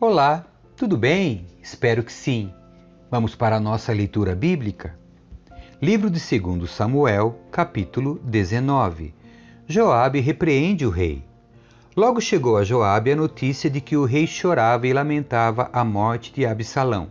Olá, tudo bem? Espero que sim. Vamos para a nossa leitura bíblica? Livro de 2 Samuel, capítulo 19. Joabe repreende o rei. Logo chegou a Joabe a notícia de que o rei chorava e lamentava a morte de Absalão.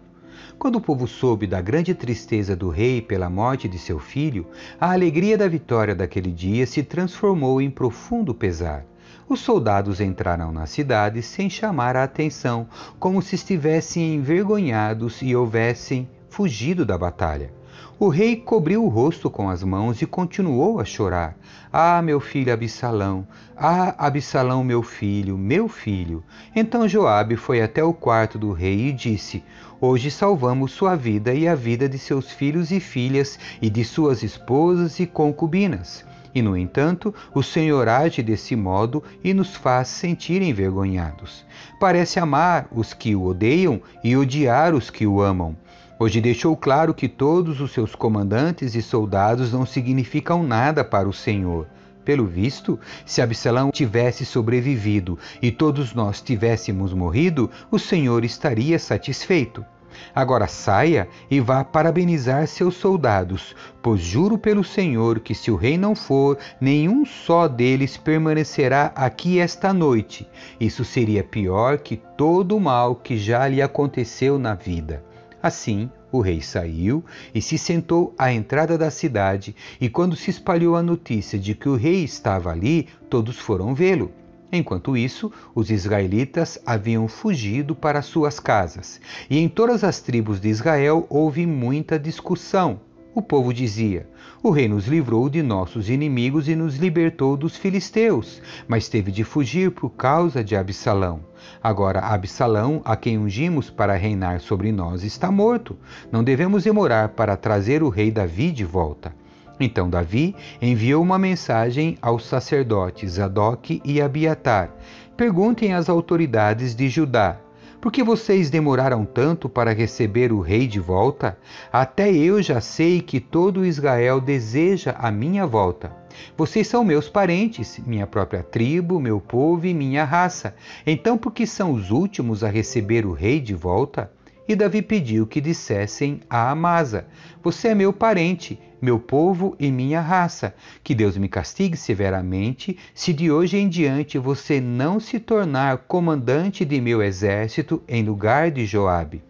Quando o povo soube da grande tristeza do rei pela morte de seu filho, a alegria da vitória daquele dia se transformou em profundo pesar. Os soldados entraram na cidade sem chamar a atenção, como se estivessem envergonhados e houvessem fugido da batalha. O rei cobriu o rosto com as mãos e continuou a chorar. Ah, meu filho Absalão! Ah, Absalão, meu filho, meu filho! Então Joabe foi até o quarto do rei e disse: Hoje salvamos sua vida e a vida de seus filhos e filhas e de suas esposas e concubinas. E, no entanto, o Senhor age desse modo e nos faz sentir envergonhados. Parece amar os que o odeiam e odiar os que o amam. Hoje deixou claro que todos os seus comandantes e soldados não significam nada para o Senhor. Pelo visto, se Absalão tivesse sobrevivido e todos nós tivéssemos morrido, o Senhor estaria satisfeito. Agora saia e vá parabenizar seus soldados, pois juro pelo Senhor que se o rei não for, nenhum só deles permanecerá aqui esta noite. Isso seria pior que todo o mal que já lhe aconteceu na vida. Assim, o rei saiu e se sentou à entrada da cidade, e quando se espalhou a notícia de que o rei estava ali, todos foram vê-lo. Enquanto isso, os israelitas haviam fugido para suas casas, e em todas as tribos de Israel houve muita discussão. O povo dizia: O rei nos livrou de nossos inimigos e nos libertou dos filisteus, mas teve de fugir por causa de Absalão. Agora, Absalão, a quem ungimos para reinar sobre nós, está morto. Não devemos demorar para trazer o rei Davi de volta. Então Davi enviou uma mensagem aos sacerdotes Zadok e Abiatar. Perguntem às autoridades de Judá: por que vocês demoraram tanto para receber o rei de volta? Até eu já sei que todo Israel deseja a minha volta. Vocês são meus parentes, minha própria tribo, meu povo e minha raça. Então, por que são os últimos a receber o rei de volta? E Davi pediu que dissessem a Amasa: Você é meu parente, meu povo e minha raça. Que Deus me castigue severamente se de hoje em diante você não se tornar comandante de meu exército em lugar de Joabe.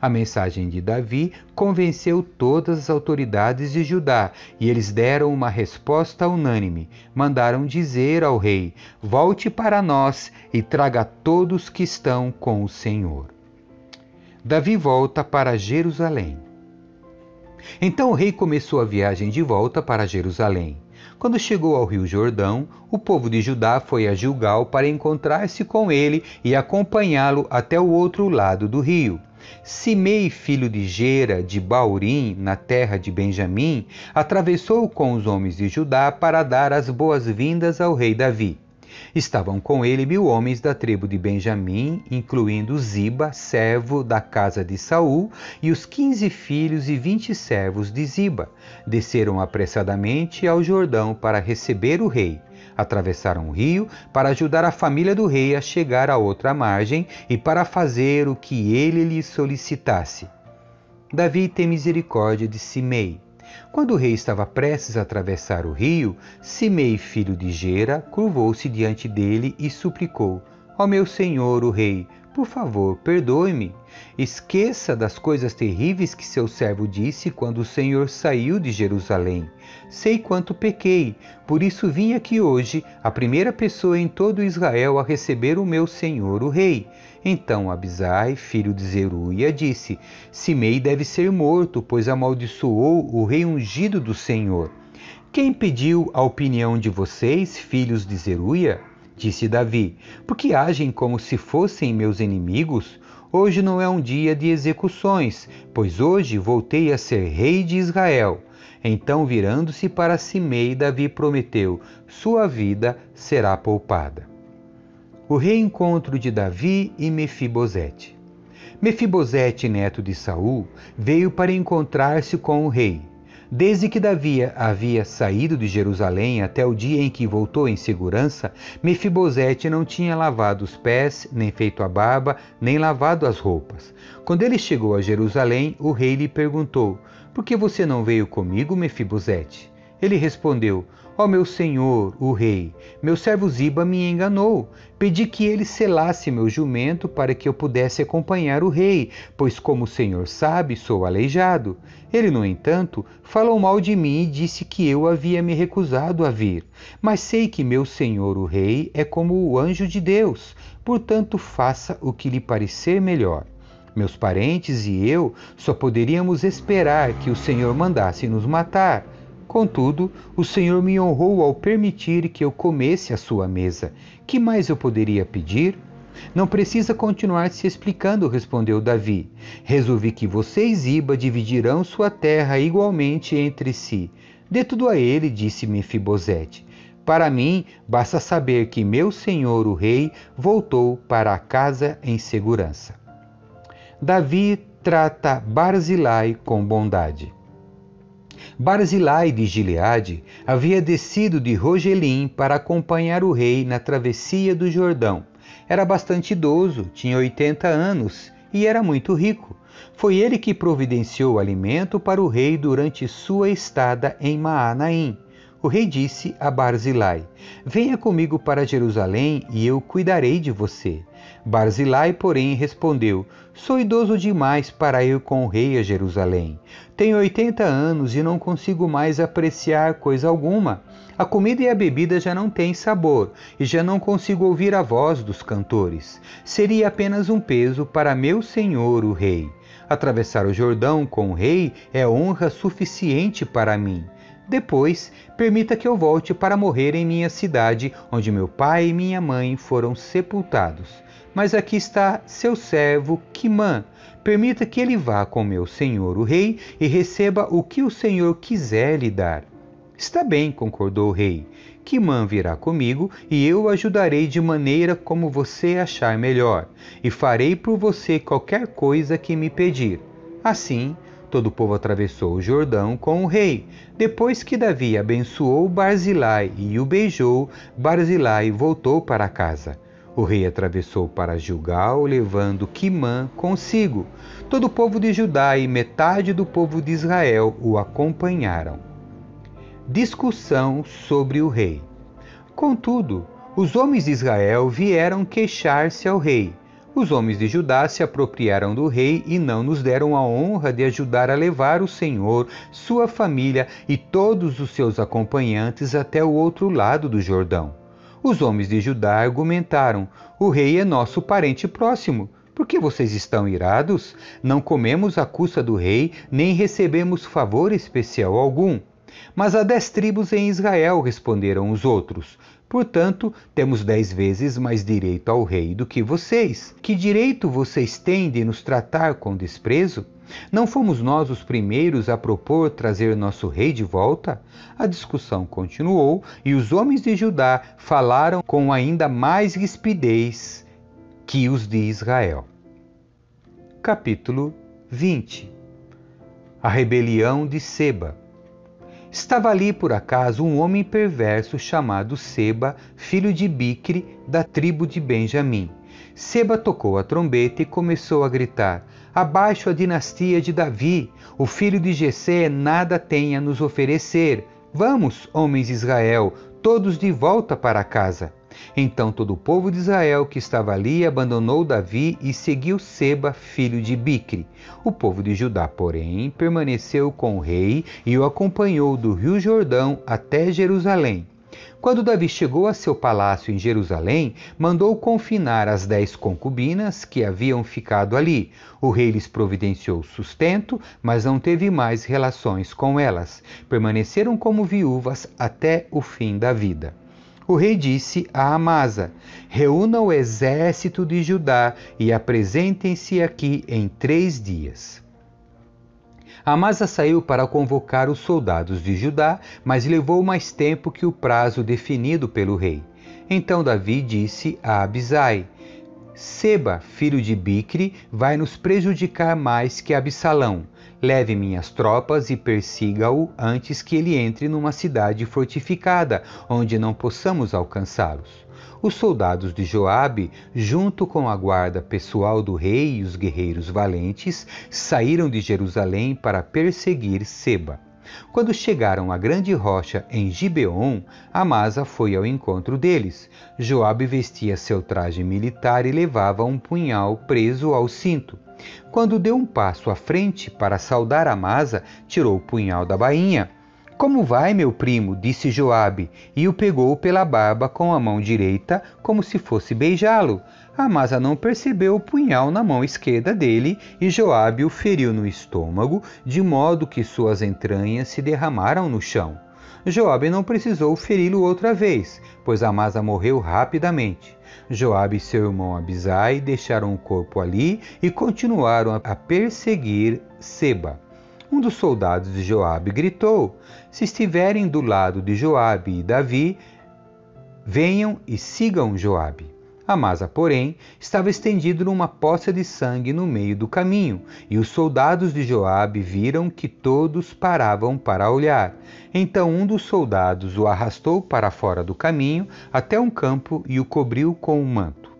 A mensagem de Davi convenceu todas as autoridades de Judá e eles deram uma resposta unânime. Mandaram dizer ao rei: Volte para nós e traga todos que estão com o Senhor. Davi volta para Jerusalém. Então o rei começou a viagem de volta para Jerusalém. Quando chegou ao rio Jordão, o povo de Judá foi a Gilgal para encontrar-se com ele e acompanhá-lo até o outro lado do rio. Simei, filho de Gera, de Baurim, na terra de Benjamim, atravessou com os homens de Judá para dar as boas-vindas ao rei Davi. Estavam com ele mil homens da tribo de Benjamim, incluindo Ziba, servo da casa de Saul, e os quinze filhos e vinte servos de Ziba. Desceram apressadamente ao Jordão para receber o rei. Atravessaram o rio para ajudar a família do rei a chegar à outra margem e para fazer o que ele lhes solicitasse. Davi tem misericórdia de Simei quando o rei estava prestes a atravessar o rio, Simei, filho de Gera, curvou-se diante dele e suplicou: Ó meu senhor, o rei, por favor, perdoe-me. Esqueça das coisas terríveis que seu servo disse quando o Senhor saiu de Jerusalém. Sei quanto pequei, por isso vim aqui hoje, a primeira pessoa em todo Israel a receber o meu senhor, o rei. Então Abisai, filho de Zeruia, disse: Simei deve ser morto, pois amaldiçoou o rei ungido do Senhor. Quem pediu a opinião de vocês, filhos de Zeruia? Disse Davi: Porque agem como se fossem meus inimigos? Hoje não é um dia de execuções, pois hoje voltei a ser rei de Israel. Então, virando-se para Simei, Davi prometeu: Sua vida será poupada. O reencontro de Davi e Mefibosete. Mefibosete, neto de Saul, veio para encontrar-se com o rei. Desde que Davi havia saído de Jerusalém até o dia em que voltou em segurança, Mefibosete não tinha lavado os pés, nem feito a barba, nem lavado as roupas. Quando ele chegou a Jerusalém, o rei lhe perguntou: Por que você não veio comigo, Mefibosete? Ele respondeu: Ó meu senhor, o rei, meu servo Ziba me enganou. Pedi que ele selasse meu jumento para que eu pudesse acompanhar o rei, pois, como o senhor sabe, sou aleijado. Ele, no entanto, falou mal de mim e disse que eu havia me recusado a vir. Mas sei que meu senhor, o rei, é como o anjo de Deus, portanto, faça o que lhe parecer melhor. Meus parentes e eu só poderíamos esperar que o Senhor mandasse nos matar. Contudo, o Senhor me honrou ao permitir que eu comesse à sua mesa. Que mais eu poderia pedir? Não precisa continuar se explicando, respondeu Davi. Resolvi que você e Ziba dividirão sua terra igualmente entre si. Dê tudo a ele, disse Mefibosete. Para mim, basta saber que meu senhor, o rei, voltou para a casa em segurança. Davi trata Barzilai com bondade. Barzilai de Gileade havia descido de Rogelim para acompanhar o rei na travessia do Jordão. Era bastante idoso, tinha 80 anos e era muito rico. Foi ele que providenciou alimento para o rei durante sua estada em Maanaim. O rei disse a Barzilai: Venha comigo para Jerusalém e eu cuidarei de você. Barzilai, porém, respondeu: Sou idoso demais para ir com o rei a Jerusalém. Tenho 80 anos e não consigo mais apreciar coisa alguma. A comida e a bebida já não têm sabor e já não consigo ouvir a voz dos cantores. Seria apenas um peso para meu senhor, o rei. Atravessar o Jordão com o rei é honra suficiente para mim. Depois, permita que eu volte para morrer em minha cidade, onde meu pai e minha mãe foram sepultados. Mas aqui está seu servo Quimã. Permita que ele vá com meu senhor, o rei, e receba o que o senhor quiser lhe dar. Está bem, concordou o rei. Quimã virá comigo e eu o ajudarei de maneira como você achar melhor, e farei por você qualquer coisa que me pedir. Assim, Todo o povo atravessou o Jordão com o rei. Depois que Davi abençoou Barzilai e o beijou, Barzilai voltou para casa. O rei atravessou para Gilgal, levando Quimã consigo. Todo o povo de Judá e metade do povo de Israel o acompanharam. Discussão sobre o rei. Contudo, os homens de Israel vieram queixar-se ao rei. Os homens de Judá se apropriaram do rei e não nos deram a honra de ajudar a levar o Senhor, sua família e todos os seus acompanhantes até o outro lado do Jordão. Os homens de Judá argumentaram: O rei é nosso parente próximo. Por que vocês estão irados? Não comemos a custa do rei, nem recebemos favor especial algum. Mas há dez tribos em Israel, responderam os outros. Portanto, temos dez vezes mais direito ao rei do que vocês. Que direito vocês têm de nos tratar com desprezo? Não fomos nós os primeiros a propor trazer nosso rei de volta? A discussão continuou e os homens de Judá falaram com ainda mais rispidez que os de Israel. Capítulo 20 A rebelião de Seba Estava ali por acaso um homem perverso chamado Seba, filho de Bicre, da tribo de Benjamim. Seba tocou a trombeta e começou a gritar: Abaixo a dinastia de Davi! O filho de Jessé nada tem a nos oferecer. Vamos, homens de Israel, todos de volta para casa. Então todo o povo de Israel que estava ali abandonou Davi e seguiu Seba, filho de Bicre. O povo de Judá, porém, permaneceu com o rei e o acompanhou do rio Jordão até Jerusalém. Quando Davi chegou a seu palácio em Jerusalém, mandou confinar as dez concubinas que haviam ficado ali. O rei lhes providenciou sustento, mas não teve mais relações com elas. Permaneceram como viúvas até o fim da vida. O rei disse a Amasa: Reúna o exército de Judá e apresentem-se aqui em três dias. Amasa saiu para convocar os soldados de Judá, mas levou mais tempo que o prazo definido pelo rei. Então Davi disse a Abisai: Seba, filho de Bicre, vai nos prejudicar mais que Absalão. Leve minhas tropas e persiga-o antes que ele entre numa cidade fortificada, onde não possamos alcançá-los. Os soldados de Joabe, junto com a guarda pessoal do rei e os guerreiros valentes, saíram de Jerusalém para perseguir Seba. Quando chegaram à grande rocha em Gibeon, Amasa foi ao encontro deles. Joabe vestia seu traje militar e levava um punhal preso ao cinto. Quando deu um passo à frente para saudar Amasa, tirou o punhal da bainha. Como vai, meu primo? disse Joabe, e o pegou pela barba com a mão direita, como se fosse beijá-lo. Amasa não percebeu o punhal na mão esquerda dele e Joabe o feriu no estômago, de modo que suas entranhas se derramaram no chão. Joabe não precisou feri-lo outra vez, pois Amasa morreu rapidamente. Joabe e seu irmão Abisai deixaram o corpo ali e continuaram a perseguir Seba. Um dos soldados de Joabe gritou: Se estiverem do lado de Joabe e Davi, venham e sigam Joabe. Amasa, porém, estava estendido numa poça de sangue no meio do caminho, e os soldados de Joabe viram que todos paravam para olhar. Então um dos soldados o arrastou para fora do caminho até um campo e o cobriu com um manto.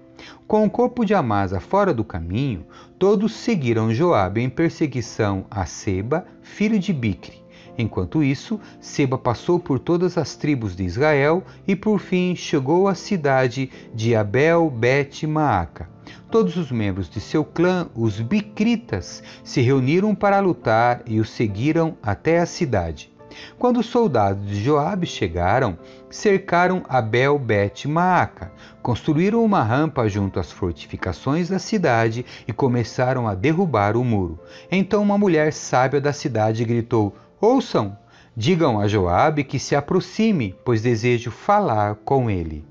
Com o corpo de Amasa fora do caminho, todos seguiram Joabe em perseguição a Seba, filho de Bicre. Enquanto isso, Seba passou por todas as tribos de Israel e por fim chegou à cidade de Abel Bet Maaca. Todos os membros de seu clã, os Bicritas, se reuniram para lutar e o seguiram até a cidade. Quando os soldados de Joabe chegaram, cercaram Abel Bet Maaca, construíram uma rampa junto às fortificações da cidade e começaram a derrubar o muro. Então uma mulher sábia da cidade gritou: Ouçam, digam a Joabe que se aproxime, pois desejo falar com ele.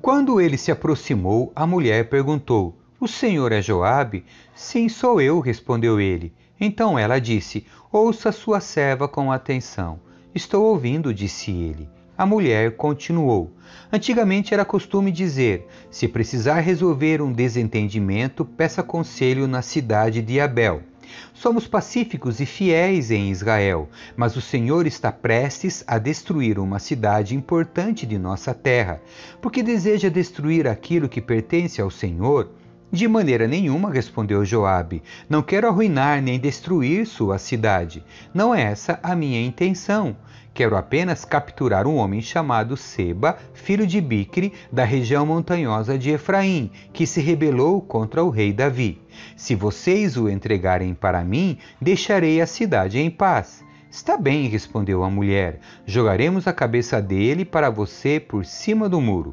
Quando ele se aproximou, a mulher perguntou: O senhor é Joabe? Sim, sou eu, respondeu ele. Então ela disse: Ouça sua serva com atenção. Estou ouvindo, disse ele. A mulher continuou: Antigamente era costume dizer: se precisar resolver um desentendimento, peça conselho na cidade de Abel. Somos pacíficos e fiéis em Israel, mas o Senhor está prestes a destruir uma cidade importante de nossa terra. Porque deseja destruir aquilo que pertence ao Senhor? De maneira nenhuma, respondeu Joabe. Não quero arruinar nem destruir sua cidade. Não é essa a minha intenção. Quero apenas capturar um homem chamado Seba, filho de Bicre, da região montanhosa de Efraim, que se rebelou contra o rei Davi. Se vocês o entregarem para mim, deixarei a cidade em paz. Está bem, respondeu a mulher. Jogaremos a cabeça dele para você por cima do muro.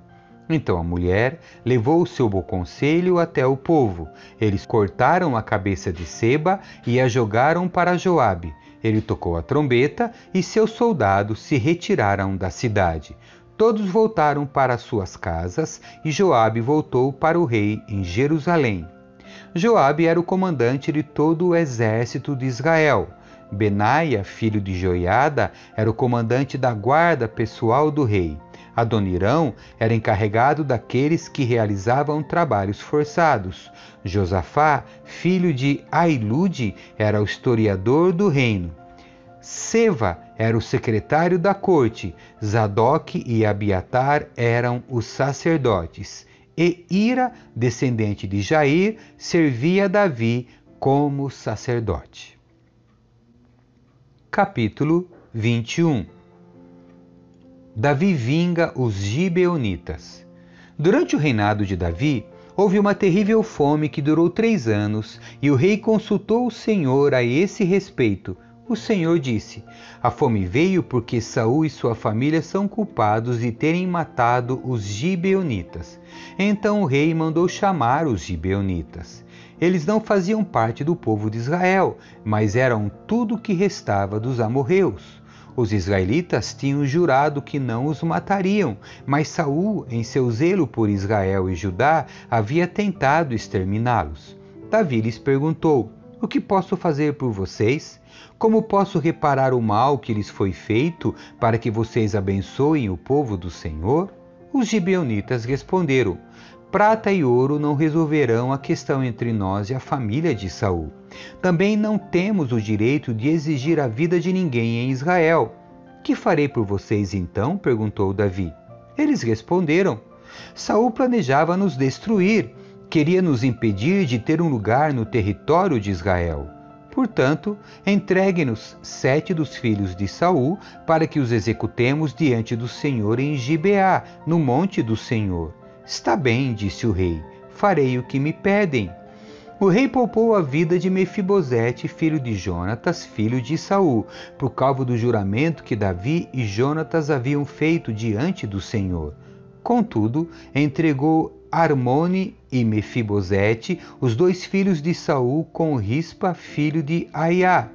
Então a mulher levou o seu bom conselho até o povo. Eles cortaram a cabeça de Seba e a jogaram para Joabe. Ele tocou a trombeta e seus soldados se retiraram da cidade. Todos voltaram para suas casas e Joabe voltou para o rei em Jerusalém. Joabe era o comandante de todo o exército de Israel. Benaia, filho de Joiada, era o comandante da guarda pessoal do rei. Adonirão era encarregado daqueles que realizavam trabalhos forçados. Josafá, filho de Ailude, era o historiador do reino. Seva era o secretário da corte, Zadok e Abiatar eram os sacerdotes, e Ira, descendente de Jair, servia Davi como sacerdote. Capítulo 21 Davi vinga os gibeonitas. Durante o reinado de Davi, houve uma terrível fome que durou três anos, e o rei consultou o Senhor a esse respeito. O Senhor disse: A fome veio porque Saul e sua família são culpados de terem matado os gibeonitas. Então o rei mandou chamar os gibeonitas. Eles não faziam parte do povo de Israel, mas eram tudo o que restava dos amorreus. Os israelitas tinham jurado que não os matariam, mas Saul, em seu zelo por Israel e Judá, havia tentado exterminá-los. Davi lhes perguntou: O que posso fazer por vocês? Como posso reparar o mal que lhes foi feito para que vocês abençoem o povo do Senhor? Os gibeonitas responderam: Prata e ouro não resolverão a questão entre nós e a família de Saul. Também não temos o direito de exigir a vida de ninguém em Israel. Que farei por vocês então? perguntou Davi. Eles responderam: Saul planejava nos destruir, queria nos impedir de ter um lugar no território de Israel. Portanto, entregue-nos sete dos filhos de Saul, para que os executemos diante do Senhor em Gibeá, no monte do Senhor. Está bem, disse o rei, farei o que me pedem. O rei poupou a vida de Mefibosete, filho de Jonatas, filho de Saul, por causa do juramento que Davi e Jonatas haviam feito diante do Senhor. Contudo, entregou Armone e Mefibosete, os dois filhos de Saul, com Rispa, filho de Aiá.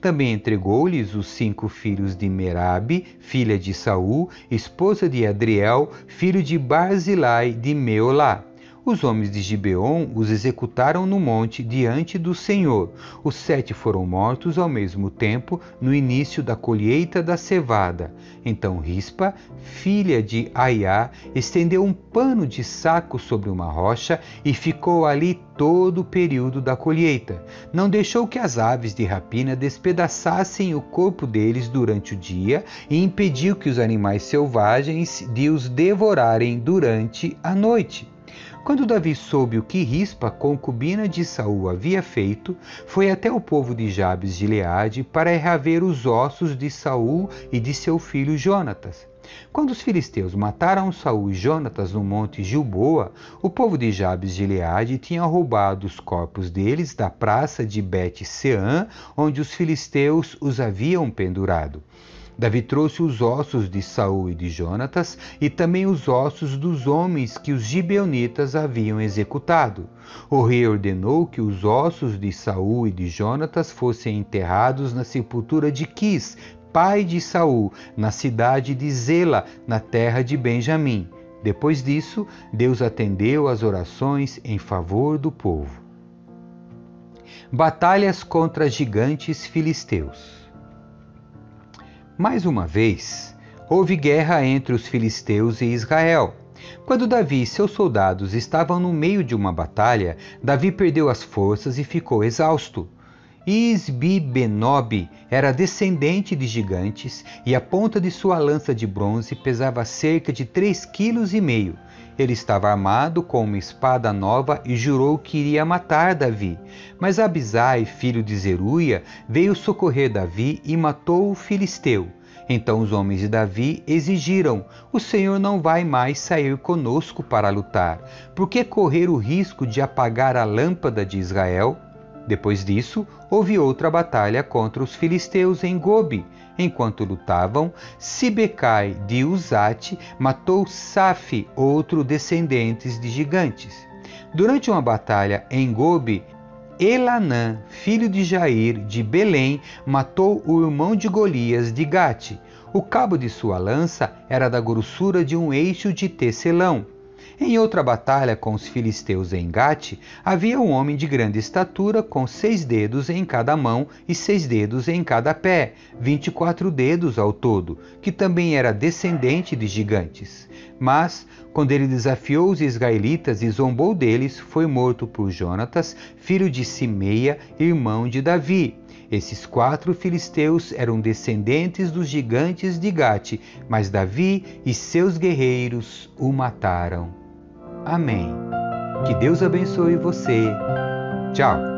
Também entregou-lhes os cinco filhos de Merabe, filha de Saul, esposa de Adriel, filho de Barzilai de Meolá. Os homens de Gibeon os executaram no monte diante do Senhor. Os sete foram mortos ao mesmo tempo no início da colheita da cevada. Então Rispa, filha de Aiá, estendeu um pano de saco sobre uma rocha e ficou ali todo o período da colheita. Não deixou que as aves de rapina despedaçassem o corpo deles durante o dia e impediu que os animais selvagens de os devorarem durante a noite. Quando Davi soube o que Rispa, concubina de Saul, havia feito, foi até o povo de Jabes de Leade para reaver os ossos de Saul e de seu filho Jonatas. Quando os filisteus mataram Saul e Jonatas no monte Gilboa, o povo de Jabes de Leade tinha roubado os corpos deles da praça de Bet-Seã, onde os filisteus os haviam pendurado. Davi trouxe os ossos de Saul e de Jonatas e também os ossos dos homens que os gibeonitas haviam executado. O rei ordenou que os ossos de Saul e de Jonatas fossem enterrados na sepultura de Quis, pai de Saul, na cidade de Zela, na terra de Benjamim. Depois disso, Deus atendeu às orações em favor do povo. Batalhas contra gigantes filisteus. Mais uma vez, houve guerra entre os filisteus e Israel. Quando Davi e seus soldados estavam no meio de uma batalha, Davi perdeu as forças e ficou exausto. Isbi-Benob era descendente de gigantes e a ponta de sua lança de bronze pesava cerca de três quilos e meio. Ele estava armado com uma espada nova e jurou que iria matar Davi. Mas Abisai, filho de Zeruia, veio socorrer Davi e matou o filisteu. Então os homens de Davi exigiram: O Senhor não vai mais sair conosco para lutar. Por que correr o risco de apagar a lâmpada de Israel? Depois disso, houve outra batalha contra os filisteus em Gobi. Enquanto lutavam, Sibecai de Uzate matou Safi, outro descendente de gigantes. Durante uma batalha em Gobi, Elanã, filho de Jair, de Belém, matou o irmão de Golias, de Gate. O cabo de sua lança era da grossura de um eixo de tecelão. Em outra batalha com os filisteus em Gate, havia um homem de grande estatura, com seis dedos em cada mão e seis dedos em cada pé, vinte e quatro dedos ao todo, que também era descendente de gigantes. Mas, quando ele desafiou os israelitas e zombou deles, foi morto por Jonatas, filho de Simeia, irmão de Davi. Esses quatro filisteus eram descendentes dos gigantes de Gate, mas Davi e seus guerreiros o mataram. Amém. Que Deus abençoe você. Tchau.